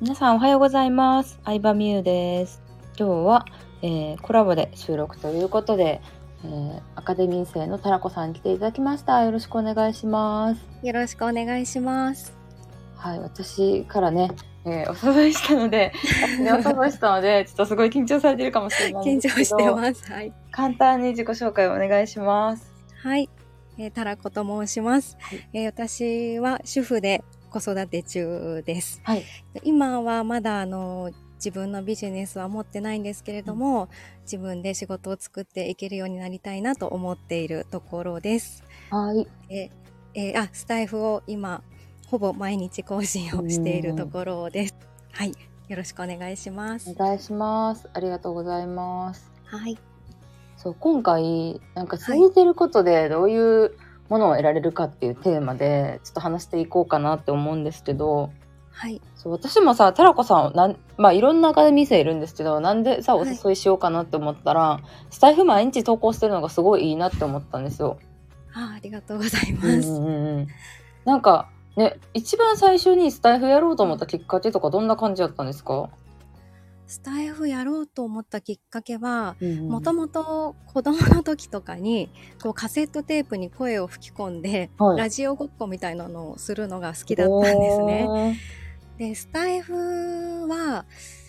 皆さんおはようございます。相葉美優です。今日は、えーコラボで収録ということで、えーアカデミー生のタラコさんに来ていただきました。よろしくお願いします。よろしくお願いします。はい、私からね、えーお誘いしたので、私に お誘いしたので、ちょっとすごい緊張されてるかもしれないん緊張してます。はい。簡単に自己紹介をお願いします。はい。えー、タラコと申します。はいえー私は主婦で子育て中です。はい。今はまだあの自分のビジネスは持ってないんですけれども、自分で仕事を作っていけるようになりたいなと思っているところです。はい。えーえーあ、スタイフを今ほぼ毎日更新をしているところです。はい。よろしくお願いしますお。願いします。ありがとうございます。はい。そう今回なんか続いてることでどういうものを得られるかっていうテーマでちょっと話していこうかなって思うんですけどはい。そう私もさタラコさんなんまあいろんなアカデミー生いるんですけどなんでさおはい誘いしようかなって思ったら、スタイフ毎日投稿してるのがすごいいいなって思ったんですよ。あありがとうございます。うんうんうんなんかね一番最初にスタイフやろうと思ったきっかけとかどんな感じだったんですか、スタイフやろうと思ったきっかけは、うんもともと子供の時とかにこうカセットテープに声を吹き込んで、はいラジオごっこみたいなのをするのが好きだったんですね。ね。でスタイフは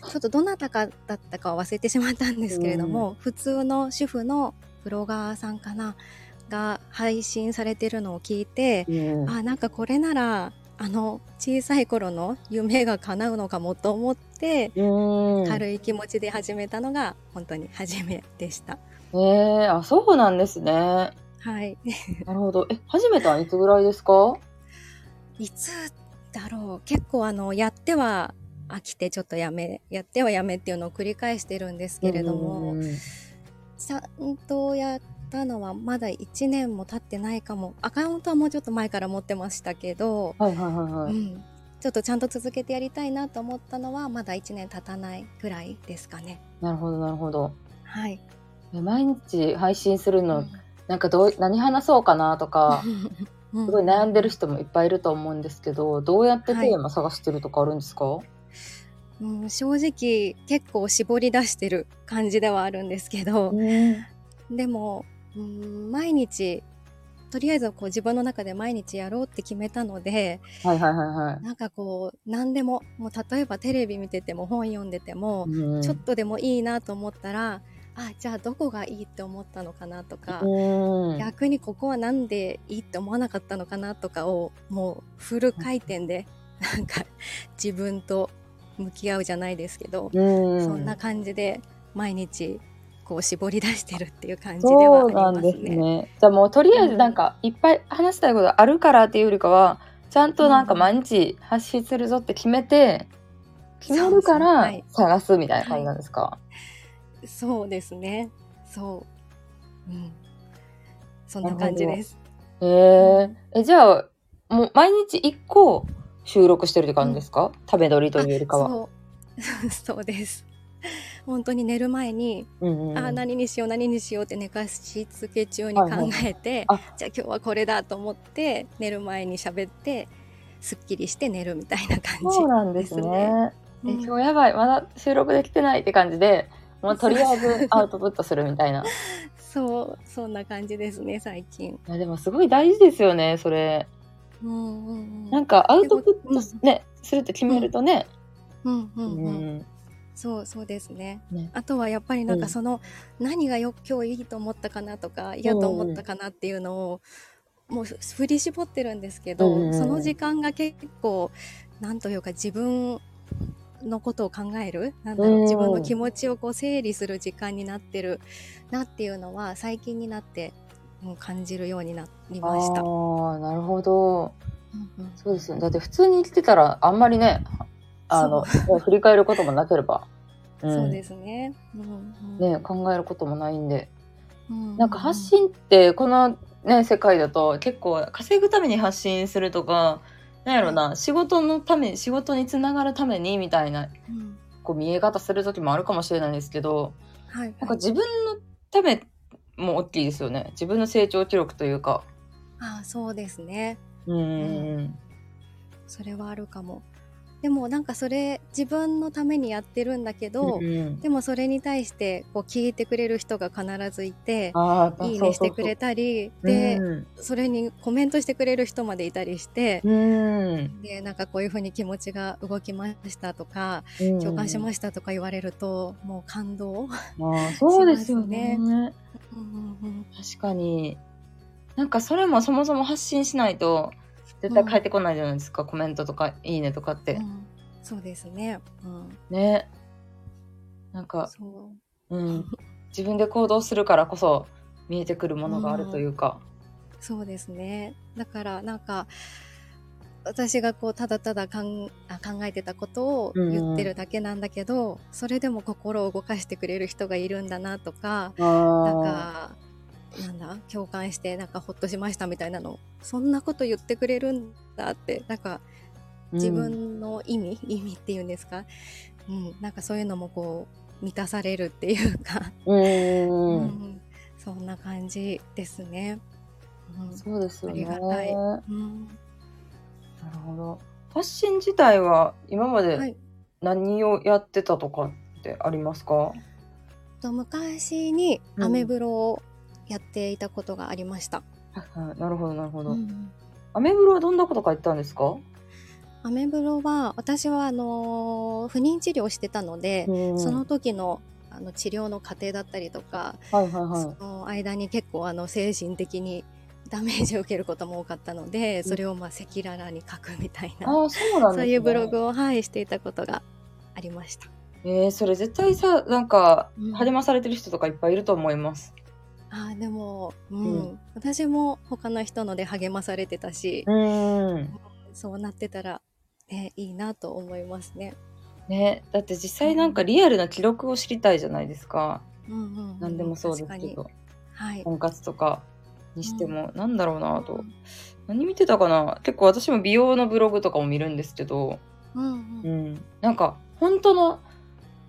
ちょっとどなたかだったかは忘れてしまったんですけれども、普通の主婦のブロガーさんかなが配信されてるのを聞いて、うんあなんかこれならあの小さい頃の夢が叶うのかもと思って、うん軽い気持ちで始めたのが本当に初めでした。えー、あそうなんですね。はい。なるほど。え、始めたんいつぐらいですか？いつだろう結構あのやっては飽きてちょっとやめやってはやめっていうのを繰り返してるんですけれども、ちゃんとやったのはまだ1年も経ってないかもアカウントはもうちょっと前から持ってましたけど、はいはいはいはい。うん、ちょっとちゃんと続けてやりたいなと思ったのはまだ1年経たないぐらいですかね。なるほどなるほど。はい。え毎日配信するの、うんなんかどう何話そうかなとか、うんすごい悩んでる人もいっぱいいると思うんですけど、どうやってテはいーマ探してるとかあるんですか？うん、正直結構絞り出してる感じではあるんですけど、でも、うん、毎日とりあえずこう自分の中で毎日やろうって決めたのではいはいはいはい。なんかこう何でももう例えばテレビ見てても本読んでても、うん。ちょっとでもいいなと思ったらあじゃあどこがいいって思ったのかなとか、うん。逆にここはなんでいいって思わなかったのかなとかをもうフル回転でなんか自分と向き合うじゃないですけど、うん。そんな感じで毎日こう絞り出してるっていう感じではあそうりなんですますね。ね。じゃあもうとりあえずなんかいっぱい話したいことあるからっていうよりかは、ちゃんとなんか毎日発信するぞって決めて、決めるからはい探すみたいな感じなんですか？そうですね。そう。うん。そんな感じです。へええじゃあもう毎日一個収録してるって感じですか、食べ撮りというよりかは。そうです。本当に寝る前に、うんうん、あ何にしよう何にしようって寝かしつけ中に考えて、はいはい。じゃあ今日はこれだと思って寝る前に喋ってすっきりして寝るみたいな感じそうなんですね。えうん。今日やばい。まだ収録できてないって感じでもうとりあえずアウトプットするみたいな。いそうそんな感じですね最近。やでもすごい大事ですよねそれ。うんうんうん。なんかアウトプットね、するって決めるとね。うん。うんううん。んそうそうですね。ねあとはやっぱりなんうんかその、何がよ今日いいと思ったかなとか嫌と思ったかなっていうのを、もう振り絞ってるんですけど、うんうんその時間が結構なんというか自分のことを考えるなんだろう、うん自分の気持ちをこう整理する時間になってるなっていうのは最近になってもう感じるようになりました。ああなるほど。うんうんそうですよね。だって普通に生きてたらあんまりね、あの振り返ることもなければ、うん。そうですね。うんうんね考えることもないんで。うんなんか発信ってこのね世界だと結構稼ぐために発信するとかなんやろな、仕事のため仕事につながるためにみたいなうん。こう見え方する時もあるかもしれないんですけどはい。なんか自分のためも大きいですよね。自分の成長記録というか。ああそうですね。うん。うん。それはあるかも。でもなんかそれ自分のためにやってるんだけど、うんうんでもそれに対してこう聞いてくれる人が必ずいていいねしてくれたりで、うんそれにコメントしてくれる人までいたりして、うん。でなんかこういうふうに気持ちが動きましたとかうん共感しましたとか言われるともう感動、そうですよね。うんうんうん確かに。なんかそれもそもそも発信しないと、絶対返ってこないじゃないですか、コメントとか、いいねとかって。うんそうですね、うん、ね。なんか、そううん。自分で行動するからこそ、見えてくるものがあるというか。そうですねだからなんか私がこうただただかんあ考えてたことを言ってるだけなんだけど、それでも心を動かしてくれる人がいるんだなとかなんあ共感してなんかほっとしましたみたいなの。そんなこと言ってくれるんだって。なんかー自、分の意味、意味っていうんですか、うん、なんかそういうのもこう満たされるっていうか、うん。うん。うん。そんな感じですね。うん。そうですよね。ありがたい。なうん。るほど。発信自体は今まはでい、何をやってたとかってありますか、と昔にうん。アメブロをやっていたことがありました。なるほど、なるほど。うんアメブロはどんなこと書いてたんですか？アメブロは私はあのー不妊治療をしてたので、うんその時のあの治療の過程だったりとか、はいはいはい。その間に結構あの精神的にダメージを受けることも多かったので、それをまあ赤裸々に書くみたいな、ああ、そうなんね。そういうブログを、はい、していたことがありました。えー、それ絶対さ、なんか、うん励まされてる人とかいっぱいいると思います。あーでも、うんうん私も他の人ので励まされてたし、うん。そうなってたら、ね、いいなと思いますね。ね、だって実際なんかリアルな記録を知りたいじゃないですか。うんうんうん何でもそうですけど。はい。婚活とかにしても、なんだろうなと。うん何見てたかな？結構私も美容のブログとかも見るんですけど、うんううんん。なんか、本当の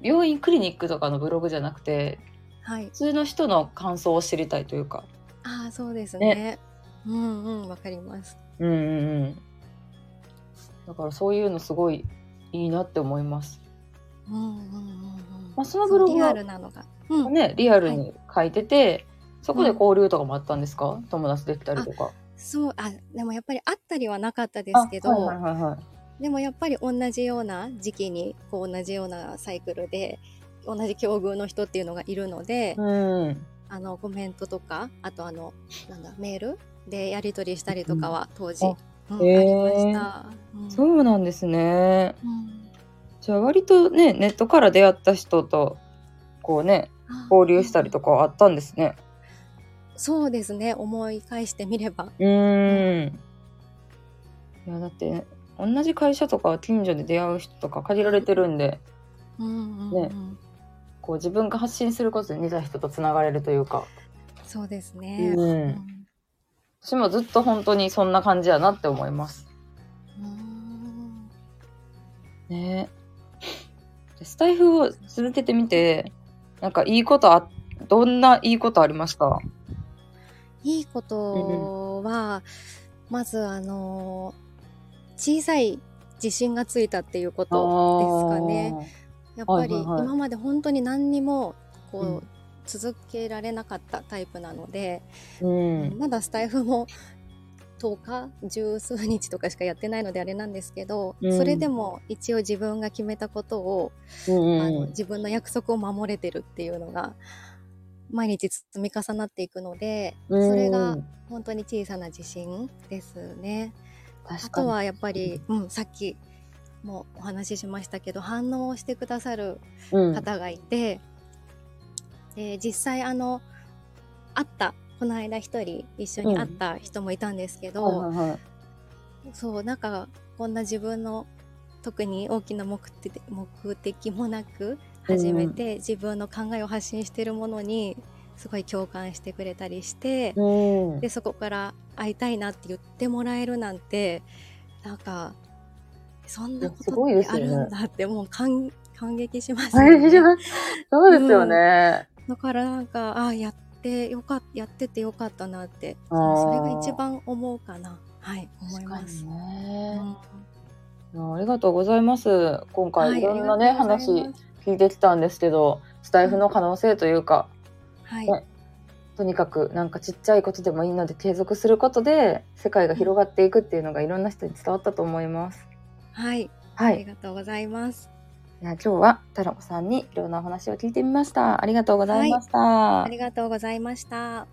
病院クリニックとかのブログじゃなくて、はい普。通の人の感想を知りたいというか。ああ、そうですね。うんうん、わかります。うんうんうん。だからそういうのすごいいいなって思います。うんうんうんうん。まあそのブログはリアルなのが。うん。ね、リアルに書いてて、そこで交流とかもあったんですか、友達できたりとか。そう、あ、でもやっぱり会ったりはなかったですけど、あはいはいはいはい。でもやっぱり同じような時期に、こう同じようなサイクルで、同じ境遇の人っていうのがいるので、うん。あの、コメントとか、あとあの、なんだ、メールでやり取りしたりとかは当時、あうんあへーりました。うんそうなんですね。うんじゃあ割とね、ネットから出会った人と、こうね、交流したりとかはあったんですね。そうですね思い返してみればうーん。いや、だって、ね、同じ会社とか近所で出会う人とか限られてるんで、うんうんうんねこう自分が発信することで似た人とつながれるというか、そうですね。うん。うん。私もずっと本当にそんな感じやなって思います。うん。ね。でスタイフを続けてみて、なんかいいことあ、どんないいことありました？いいことは、まずあの小さい自信がついたっていうことですかね。やっぱり今まで本当に何にもこう、うん続けられなかったタイプなので。うん。まだスタイフも10日十数日とかしかやってないのであれなんですけど、うんそれでも一応自分が決めたことを、うんあのうん自分の約束を守れてるっていうのが毎日積み重なっていくので、うんそれが本当に小さな自信ですね。あとはやっぱり、うん、さっきもお話ししましたけど反応をしてくださるうん。方がいて、で実際あの会ったこの間一人一緒に会った人もいたんですけど、はいはいはい。そうなんかこんな自分の特に大きな目的目的もなく始めて、自分の考えを発信してるものにすごい共感してくれたりして、うん。でそこから会いたいなって言ってもらえるなんてなんかそんなこすとってあるんだってもう感感激します大事よね。そうですよね。だからなんかああやってよかっやっててよかったなってそれが一番思うかなはい思います。ねうんありがとうございます。今回いろんなね、はい、話聞いてきたんですけど、スタイフの可能性というか、はい、ね、とにかくなんかちっちゃいことでもいいので継続することで世界が広がっていくっていうのがいろんな人に伝わったと思います。はい、はい、ありがとうございます。いや今日はタロコさんにいろんなお話を聞いてみました。ありがとうございました。はい、ありがとうございました。